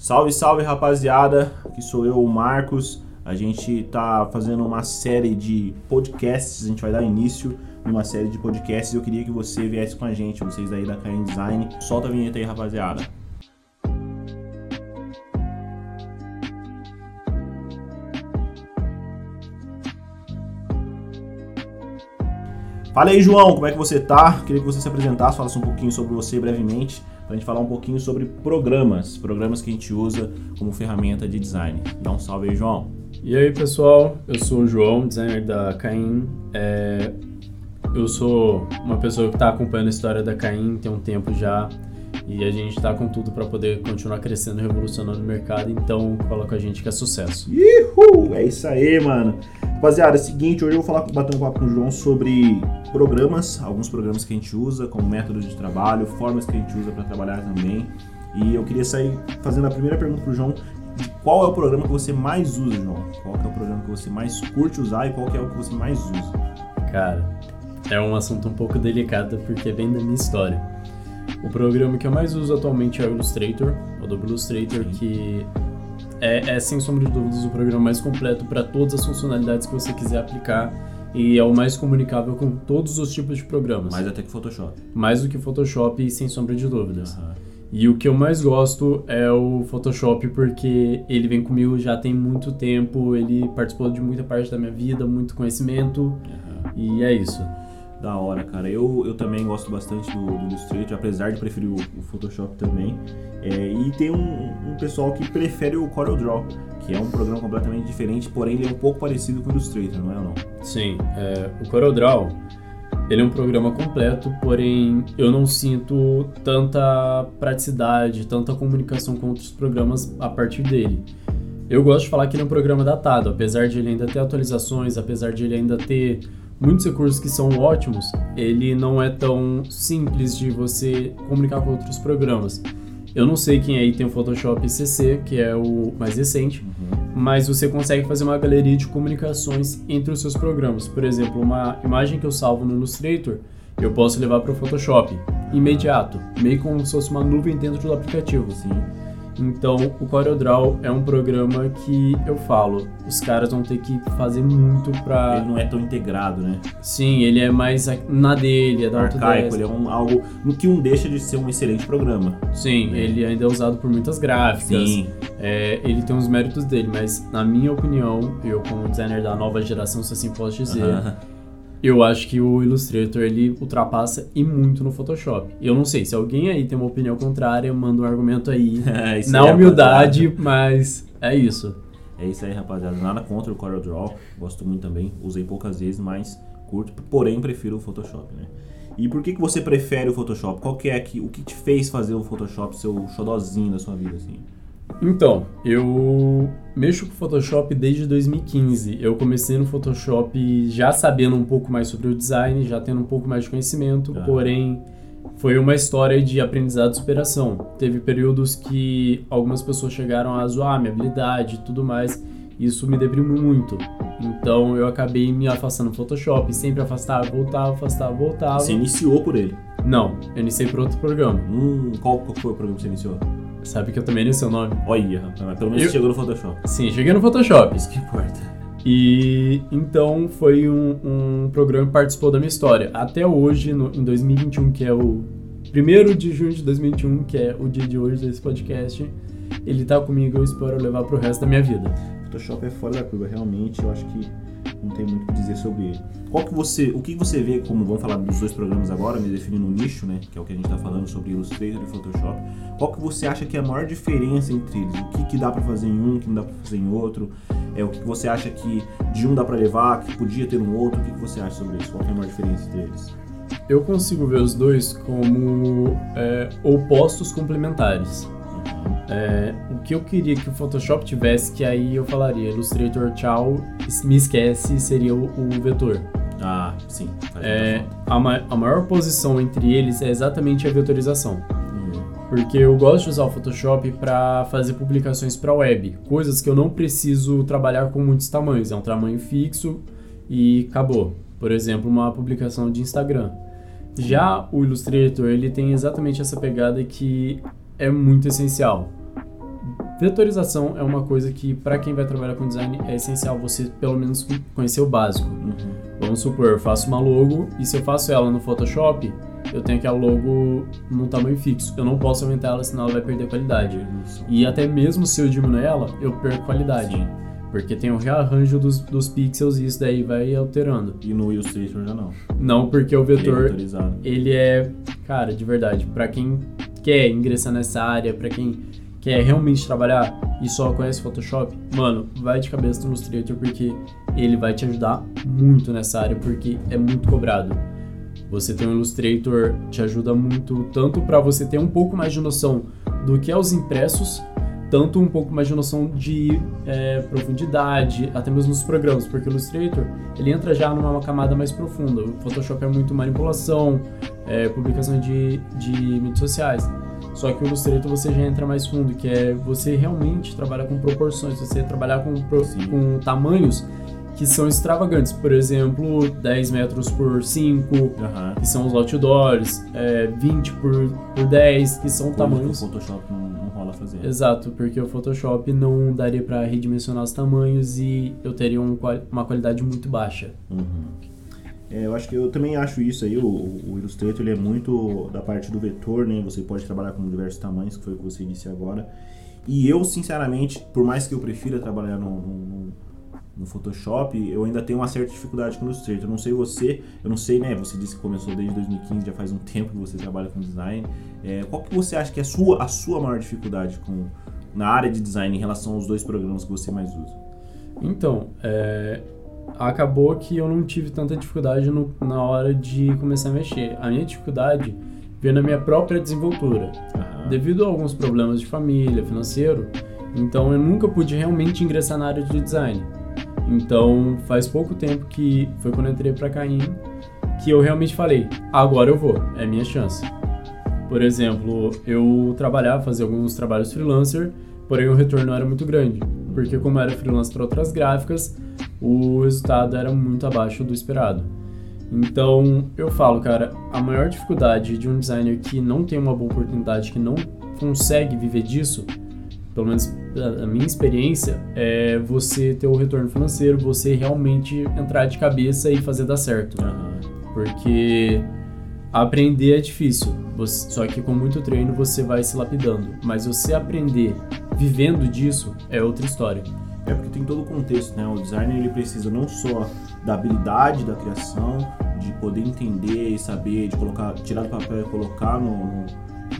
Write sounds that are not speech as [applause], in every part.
Salve, salve rapaziada, aqui sou eu, o Marcos. A gente tá fazendo uma série de podcasts, a gente vai dar início numa série de podcasts. Eu queria que você viesse com a gente, vocês aí da Cain Design. Solta a vinheta aí, rapaziada. Fala aí, João, como é que você tá? Queria que você se apresentasse, falasse um pouquinho sobre você brevemente, pra gente falar um pouquinho sobre programas, programas que a gente usa como ferramenta de design. Dá um salve aí, João. E aí, pessoal, eu sou o João, designer da Caim. É... Eu sou uma pessoa que está acompanhando a história da Caim tem um tempo já e a gente está com tudo para poder continuar crescendo e revolucionando o mercado, então cola com a gente que é sucesso. Uhul! É isso aí, mano. Rapaziada, é o seguinte, hoje eu vou falar, bater um papo com o João sobre programas, alguns programas que a gente usa como método de trabalho, formas que a gente usa para trabalhar também. E eu queria sair fazendo a primeira pergunta pro João, qual é o programa que você mais usa, João? Qual é o programa que você mais curte usar e qual é o que você mais usa? Cara, é um assunto um pouco delicado porque vem da minha história. O programa que eu mais uso atualmente é o Illustrator, o Adobe Illustrator, que é, é, sem sombra de dúvidas o programa mais completo para todas as funcionalidades que você quiser aplicar e é o mais comunicável com todos os tipos de programas. Mais até que Photoshop. Mais do que Photoshop, sem sombra de dúvidas. Uhum. E o que eu mais gosto é o Photoshop porque ele vem comigo já tem muito tempo, ele participou de muita parte da minha vida, muito conhecimento uhum. e é isso. Da hora, cara. Eu, eu também gosto bastante do, do Illustrator, apesar de preferir o, o Photoshop também. É, e tem um, um, pessoal que prefere o CorelDRAW, que é um programa completamente diferente, porém ele é um pouco parecido com o Illustrator, não é ou não? Sim, é, o CorelDRAW ele é um programa completo, porém eu não sinto tanta praticidade, tanta comunicação com outros programas a partir dele. Eu gosto de falar que ele é um programa datado, apesar de ele ainda ter atualizações, apesar de ele ainda ter muitos recursos que são ótimos, ele não é tão simples de você comunicar com outros programas. Eu não sei quem aí tem o Photoshop CC, que é o mais recente, uhum. mas você consegue fazer uma galeria de comunicações entre os seus programas. Por exemplo, uma imagem que eu salvo no Illustrator, eu posso levar para o Photoshop imediato, meio como se fosse uma nuvem dentro do aplicativo. Assim. Então, o CorelDRAW é um programa que eu falo, os caras vão ter que fazer muito pra... Ele não é tão integrado, né? Sim, ele é mais na dele, é da Arcaico, ele é um, algo no que um deixa de ser um excelente programa. Sim, né? ele ainda é usado por muitas gráficas. Sim. É, ele tem os méritos dele, mas na minha opinião, eu como designer da nova geração, se assim posso dizer... Uh -huh eu acho que o Illustrator ele ultrapassa e muito no Photoshop. Eu não sei se alguém aí tem uma opinião contrária, manda um argumento aí [laughs] é, na aí, humildade, rapaziada. mas é isso. É isso aí, rapaziada. Nada contra o CorelDRAW, gosto muito também. Usei poucas vezes, mas curto. Porém, prefiro o Photoshop, né? E por que, que você prefere o Photoshop? Qual que é que, o que te fez fazer o Photoshop seu xodozinho da sua vida, assim? Então, eu mexo com Photoshop desde 2015. Eu comecei no Photoshop já sabendo um pouco mais sobre o design, já tendo um pouco mais de conhecimento, ah. porém foi uma história de aprendizado e superação. Teve períodos que algumas pessoas chegaram a zoar minha habilidade e tudo mais. Isso me deprimiu muito. Então eu acabei me afastando do Photoshop, sempre afastava, voltava, afastava, voltava. Você iniciou por ele? Não, eu iniciei por outro programa. Hum, qual, qual foi o programa que você iniciou? Sabe que eu também nem sei o nome. Olha, rapaz, pelo menos eu... chegou no Photoshop. Sim, cheguei no Photoshop. Isso que importa. E então foi um, um programa que participou da minha história. Até hoje, no, em 2021, que é o primeiro de junho de 2021, que é o dia de hoje desse podcast, ele tá comigo, eu espero levar pro resto da minha vida. Photoshop é fora da curva, realmente, eu acho que não tem muito o que dizer sobre ele. Qual que você, o que você vê como vamos falar dos dois programas agora, me definindo um nicho, né, que é o que a gente está falando sobre Illustrator e Photoshop. Qual que você acha que é a maior diferença entre eles? O que, que dá para fazer em um, o que não dá para fazer em outro? É o que você acha que de um dá para levar, que podia ter no outro? O que, que você acha sobre isso? Qual que é a maior diferença entre eles? Eu consigo ver os dois como é, opostos complementares. É, o que eu queria que o Photoshop tivesse, que aí eu falaria Illustrator, tchau, me esquece, seria o, o vetor. Ah, sim. É, a, ma a maior posição entre eles é exatamente a vetorização. Uhum. Porque eu gosto de usar o Photoshop para fazer publicações para web, coisas que eu não preciso trabalhar com muitos tamanhos, é um tamanho fixo e acabou. Por exemplo, uma publicação de Instagram. Já o Illustrator, ele tem exatamente essa pegada que é muito essencial. vetorização é uma coisa que, para quem vai trabalhar com design, é essencial você pelo menos conhecer o básico. Uhum. Vamos supor, eu faço uma logo e se eu faço ela no Photoshop, eu tenho aquela logo num tamanho fixo. Eu não posso aumentar ela, senão ela vai perder qualidade. E até mesmo se eu diminuir ela, eu perco qualidade. Sim. Porque tem o rearranjo dos, dos pixels e isso daí vai alterando. E no Illustrator já não. Não porque o Ele é vetor, ele é, cara, de verdade, pra quem quer ingressar nessa área, pra quem quer realmente trabalhar e só conhece Photoshop, mano, vai de cabeça no Illustrator porque ele vai te ajudar muito nessa área porque é muito cobrado. Você ter um Illustrator te ajuda muito tanto pra você ter um pouco mais de noção do que é os impressos, tanto um pouco mais de noção de é, profundidade, até mesmo nos programas, porque o Illustrator ele entra já numa camada mais profunda. O Photoshop é muito manipulação, é, publicação de, de mídias sociais. Só que o Illustrator você já entra mais fundo, que é você realmente trabalhar com proporções, você trabalhar com, com tamanhos que são extravagantes. Por exemplo, 10 metros por 5, Aham. que são os outdoors, é, 20 por, por 10, que são Coisa que o tamanhos. Photoshop não, fazer. Exato, porque o Photoshop não daria para redimensionar os tamanhos e eu teria um uma qualidade muito baixa. Uhum. É, eu acho que eu também acho isso aí, o, o Illustrator ele é muito da parte do vetor, né? Você pode trabalhar com diversos tamanhos, que foi o que você disse agora. E eu, sinceramente, por mais que eu prefira trabalhar no, no, Photoshop, eu ainda tenho uma certa dificuldade com o Illustrator. Eu não sei você, eu não sei, né? Você disse que começou desde 2015, já faz um tempo que você trabalha com design. É, qual que você acha que é a sua, a sua maior dificuldade com, na área de design em relação aos dois programas que você mais usa? Então, é, acabou que eu não tive tanta dificuldade no- na hora de começar a mexer. A minha dificuldade veio na minha própria desenvoltura. Devido a alguns problemas de família, financeiro, então eu nunca pude realmente ingressar na área de design. Então faz pouco tempo que foi quando eu entrei para Caim que eu realmente falei, agora eu vou, é minha chance. Por exemplo, eu trabalhava, fazia alguns trabalhos freelancer, porém o retorno não era muito grande, porque como eu era freelancer para outras gráficas, o resultado era muito abaixo do esperado. Então, eu falo, cara, a maior dificuldade de um designer que não tem uma boa oportunidade, que não consegue viver disso, pelo menos a minha experiência, é você ter o retorno financeiro, você realmente entrar de cabeça e fazer dar certo. Aham. Porque aprender é difícil, você- só que com muito treino você vai se lapidando. Mas você aprender vivendo disso é outra história. É porque tem todo o contexto, né? O designer ele precisa não só da habilidade da criação, de poder entender e saber, de colocar, tirar do papel e colocar no, no-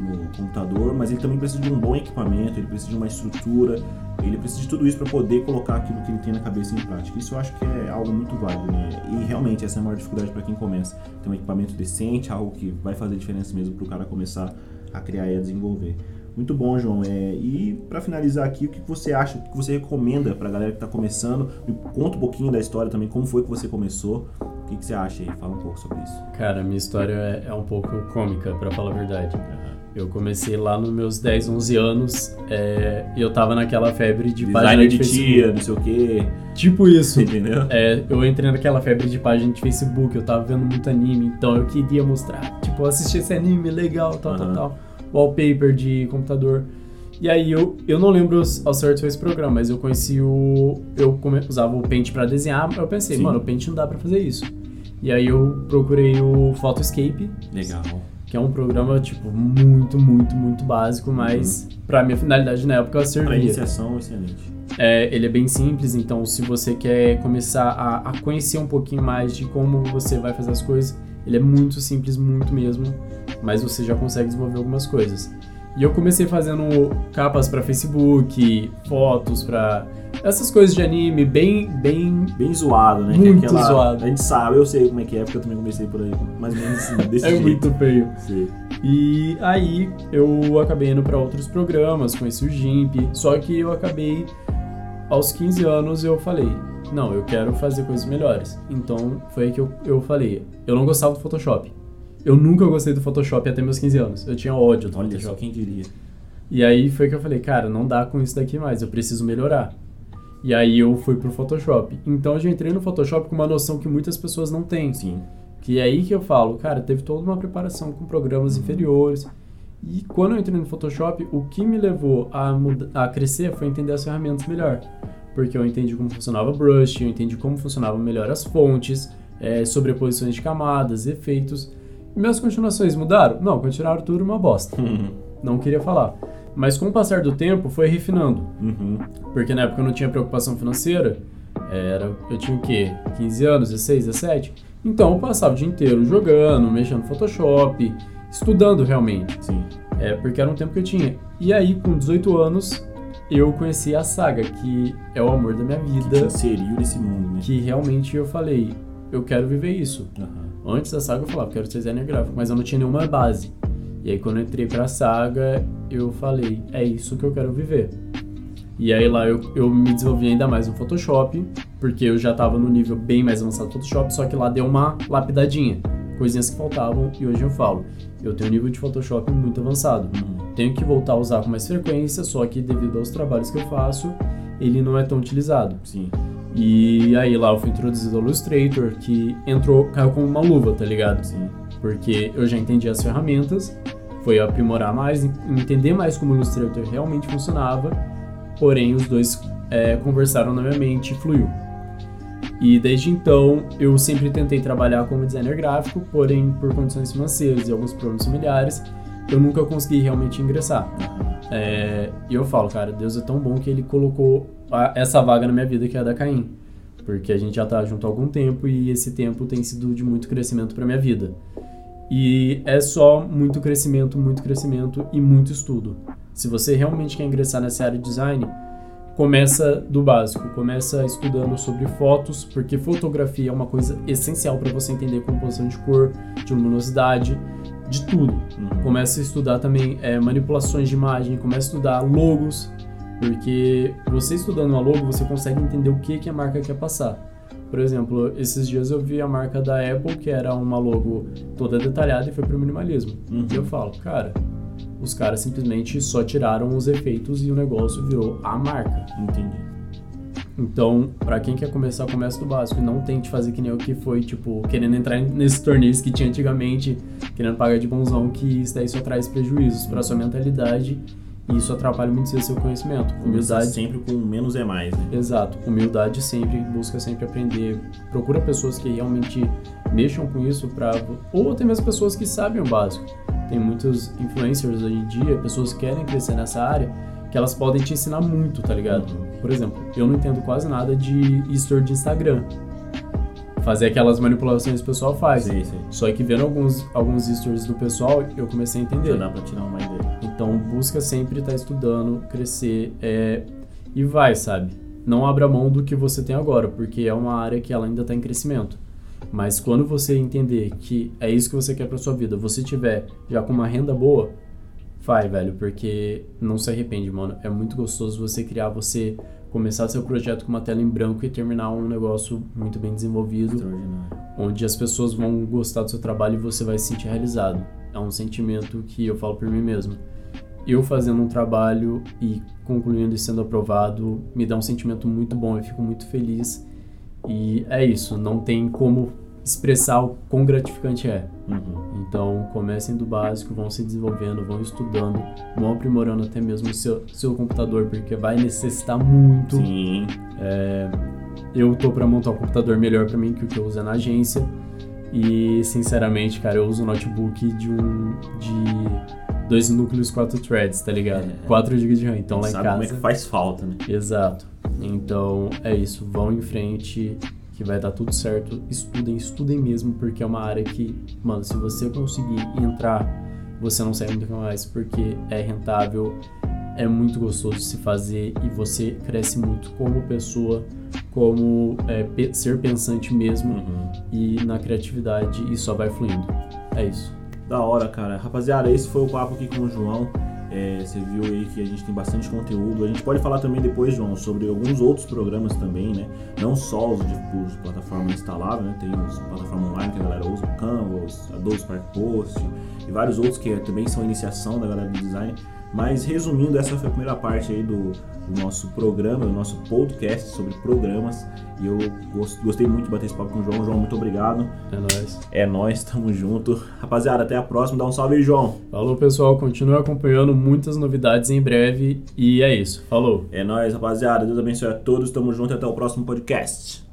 no computador, mas ele também precisa de um bom equipamento, ele precisa de uma estrutura, ele precisa de tudo isso para poder colocar aquilo que ele tem na cabeça em prática. Isso eu acho que é algo muito válido, né? E realmente essa é a maior dificuldade para quem começa. Ter um equipamento decente, algo que vai fazer diferença mesmo para o cara começar a criar e a desenvolver. Muito bom, João. É, e para finalizar aqui, o que você acha, o que você recomenda para a galera que está começando? Me conta um pouquinho da história também, como foi que você começou? O que, que você acha aí? Fala um pouco sobre isso. Cara, minha história é, é um pouco cômica, pra falar a verdade. Eu comecei lá nos meus 10, 11 anos é, e eu tava naquela febre de página Designer de de tia, não sei o quê. Tipo isso. Entendeu? É, eu entrei naquela febre de página de Facebook, eu tava vendo muito anime, então eu queria mostrar, tipo, assistir esse anime legal, tal, Aham. tal, tal. Wallpaper de computador. E aí eu, eu não lembro ao certo esse programa, mas eu conheci o. Eu come- usava o Paint pra desenhar, eu pensei, Sim. mano, o Paint não dá pra fazer isso. E aí eu procurei o Photoscape, Legal. Que é um programa, tipo, muito, muito, muito básico, mas pra minha finalidade na época servia. iniciação, excelente. É, ele é bem simples, então se você quer começar a, a conhecer um pouquinho mais de como você vai fazer as coisas, ele é muito simples, muito mesmo, mas você já consegue desenvolver algumas coisas. E eu comecei fazendo capas para Facebook, fotos para essas coisas de anime, bem, bem Bem zoado, né? Muito que é aquela- zoado. A gente sabe, eu sei como é que é, porque eu também comecei por aí, mais ou menos assim, [laughs] desse é jeito. muito feio. Sei. E aí eu acabei indo para outros programas, conheci o GIMP, só que eu acabei aos 15 anos eu falei, não, eu quero fazer coisas melhores. Então foi aí que eu, eu falei, eu não gostava do Photoshop. Eu nunca gostei do Photoshop até meus 15 anos. Eu tinha ódio do Olha só, Photoshop. quem diria. E aí foi que eu falei, cara, não dá com isso daqui mais, eu preciso melhorar. E aí eu fui pro Photoshop. Então eu já entrei no Photoshop com uma noção que muitas pessoas não têm. Sim. Que é aí que eu falo, cara, teve toda uma preparação com programas inferiores. E quando eu entrei no Photoshop, o que me levou a, a crescer foi entender as ferramentas melhor. Porque eu entendi como funcionava o brush, eu entendi como funcionavam melhor as fontes, é, sobreposições de camadas, efeitos. E minhas continuações mudaram? Não, continuaram tudo uma bosta. Não queria falar. Mas com o passar do tempo foi refinando. Uhum. Porque na época eu não tinha preocupação financeira. Era, eu tinha o quê? 15 anos, 16, 17? Então eu passava o dia inteiro jogando, mexendo no Photoshop, estudando realmente. Sim. É, porque era um tempo que eu tinha. E aí, com 18 anos, eu conheci a saga, que é o amor da minha vida. Que inseriu nesse mundo, né? Que realmente eu falei, eu quero viver isso. Uhum. Antes da saga eu falava, quero ser designer gráfico, mas eu não tinha nenhuma base. E aí quando eu entrei pra saga, eu falei, é isso que eu quero viver. E aí lá eu, eu me desenvolvi ainda mais no Photoshop, porque eu já estava no nível bem mais avançado do Photoshop, só que lá deu uma lapidadinha, coisinhas que faltavam e hoje eu falo, eu tenho um nível de Photoshop muito avançado. Tenho que voltar a usar com mais frequência, só que devido aos trabalhos que eu faço, ele não é tão utilizado. Sim. E aí lá eu fui introduzido ao Illustrator, que entrou, caiu como uma luva, tá ligado? Sim. Porque eu já entendi as ferramentas, foi aprimorar mais, entender mais como o Illustrator realmente funcionava, porém os dois é, conversaram na minha mente e fluiu. E desde então eu sempre tentei trabalhar como designer gráfico, porém por condições financeiras e alguns problemas familiares, eu nunca consegui realmente ingressar. É, e eu falo, cara, Deus é tão bom que ele colocou a, essa vaga na minha vida que é a da Caim. Porque a gente já tá junto há algum tempo e esse tempo tem sido de muito crescimento para minha vida. E é só muito crescimento, muito crescimento e muito estudo. Se você realmente quer ingressar nessa área de design, começa do básico, começa estudando sobre fotos, porque fotografia é uma coisa essencial para você entender composição de cor, de luminosidade, de tudo. Uhum. Começa a estudar também é, manipulações de imagem, começa a estudar logos, porque você estudando uma logo, você consegue entender o que, que a marca quer passar. Por exemplo, esses dias eu vi a marca da Apple, que era uma logo toda detalhada e foi pro minimalismo. Uhum. E eu falo, cara, os caras simplesmente só tiraram os efeitos e o negócio virou a marca. Entendi. Então, para quem quer começar, comece do básico e não tente fazer que nem o que foi, tipo, querendo entrar nesses torneios que tinha antigamente, querendo pagar de bonzão, que isso daí só traz prejuízos para sua mentalidade e isso atrapalha muito seu conhecimento. Humildade sempre com menos é mais, né? Exato. Humildade sempre, busca sempre aprender. Procura pessoas que realmente mexam com isso para ou até mesmo pessoas que sabem o básico. Tem muitos influencers hoje em dia, pessoas que querem crescer nessa área, que elas podem te ensinar muito, tá ligado? Por exemplo, eu não entendo quase nada de history de Instagram. Fazer aquelas manipulações que o pessoal faz. Sim, sim. Só que vendo alguns, alguns stories do pessoal, eu comecei a entender. Já dá pra tirar uma ideia. Então busca sempre estar estudando, crescer é, e vai, sabe? Não abra mão do que você tem agora, porque é uma área que ela ainda está em crescimento. Mas quando você entender que é isso que você quer para sua vida, você tiver já com uma renda boa, vai, velho, porque não se arrepende, mano. É muito gostoso você criar, você começar seu projeto com uma tela em branco e terminar um negócio muito bem desenvolvido, onde as pessoas vão gostar do seu trabalho e você vai se sentir realizado. É um sentimento que eu falo por mim mesmo. Eu fazendo um trabalho e concluindo e sendo aprovado me dá um sentimento muito bom, eu fico muito feliz. E é isso, não tem como expressar o quão gratificante é. Uhum. Então, comecem do básico, vão se desenvolvendo, vão estudando, vão aprimorando até mesmo o seu, seu computador, porque vai necessitar muito. Sim. É, eu tô para montar um computador melhor para mim que o que eu uso na agência. E, sinceramente, cara, eu uso um notebook de um. de dois núcleos, quatro threads, tá ligado? É. 4 GB de RAM. Então, lá em casa. como é que faz falta, né? Exato. Então é isso, vão em frente, que vai dar tudo certo. Estudem, estudem mesmo, porque é uma área que, mano, se você conseguir entrar, você não sai nunca mais, porque é rentável, é muito gostoso de se fazer e você cresce muito como pessoa, como é, pe- ser pensante mesmo Uhum. e na criatividade e só vai fluindo. É isso. Da hora, cara. Rapaziada, esse foi o papo aqui com o João. É, você viu aí que a gente tem bastante conteúdo. A gente pode falar também depois, João, sobre alguns outros programas também, né? Não só os de, os plataforma instalável, né? Tem os plataformas online que a galera usa, o Canvas, Adobe Spark Post e vários outros que também são iniciação da galera do design. Mas resumindo, essa foi a primeira parte aí do, do nosso programa, do nosso podcast sobre programas. E eu gostei muito de bater esse papo com o João. João, muito obrigado. É nóis. É nóis, tamo junto. Rapaziada, até a próxima. Dá um salve aí, João. Falou, pessoal. Continue acompanhando muitas novidades em breve. E é isso. Falou. É nóis, rapaziada. Deus abençoe a todos. Tamo junto. Até o próximo podcast.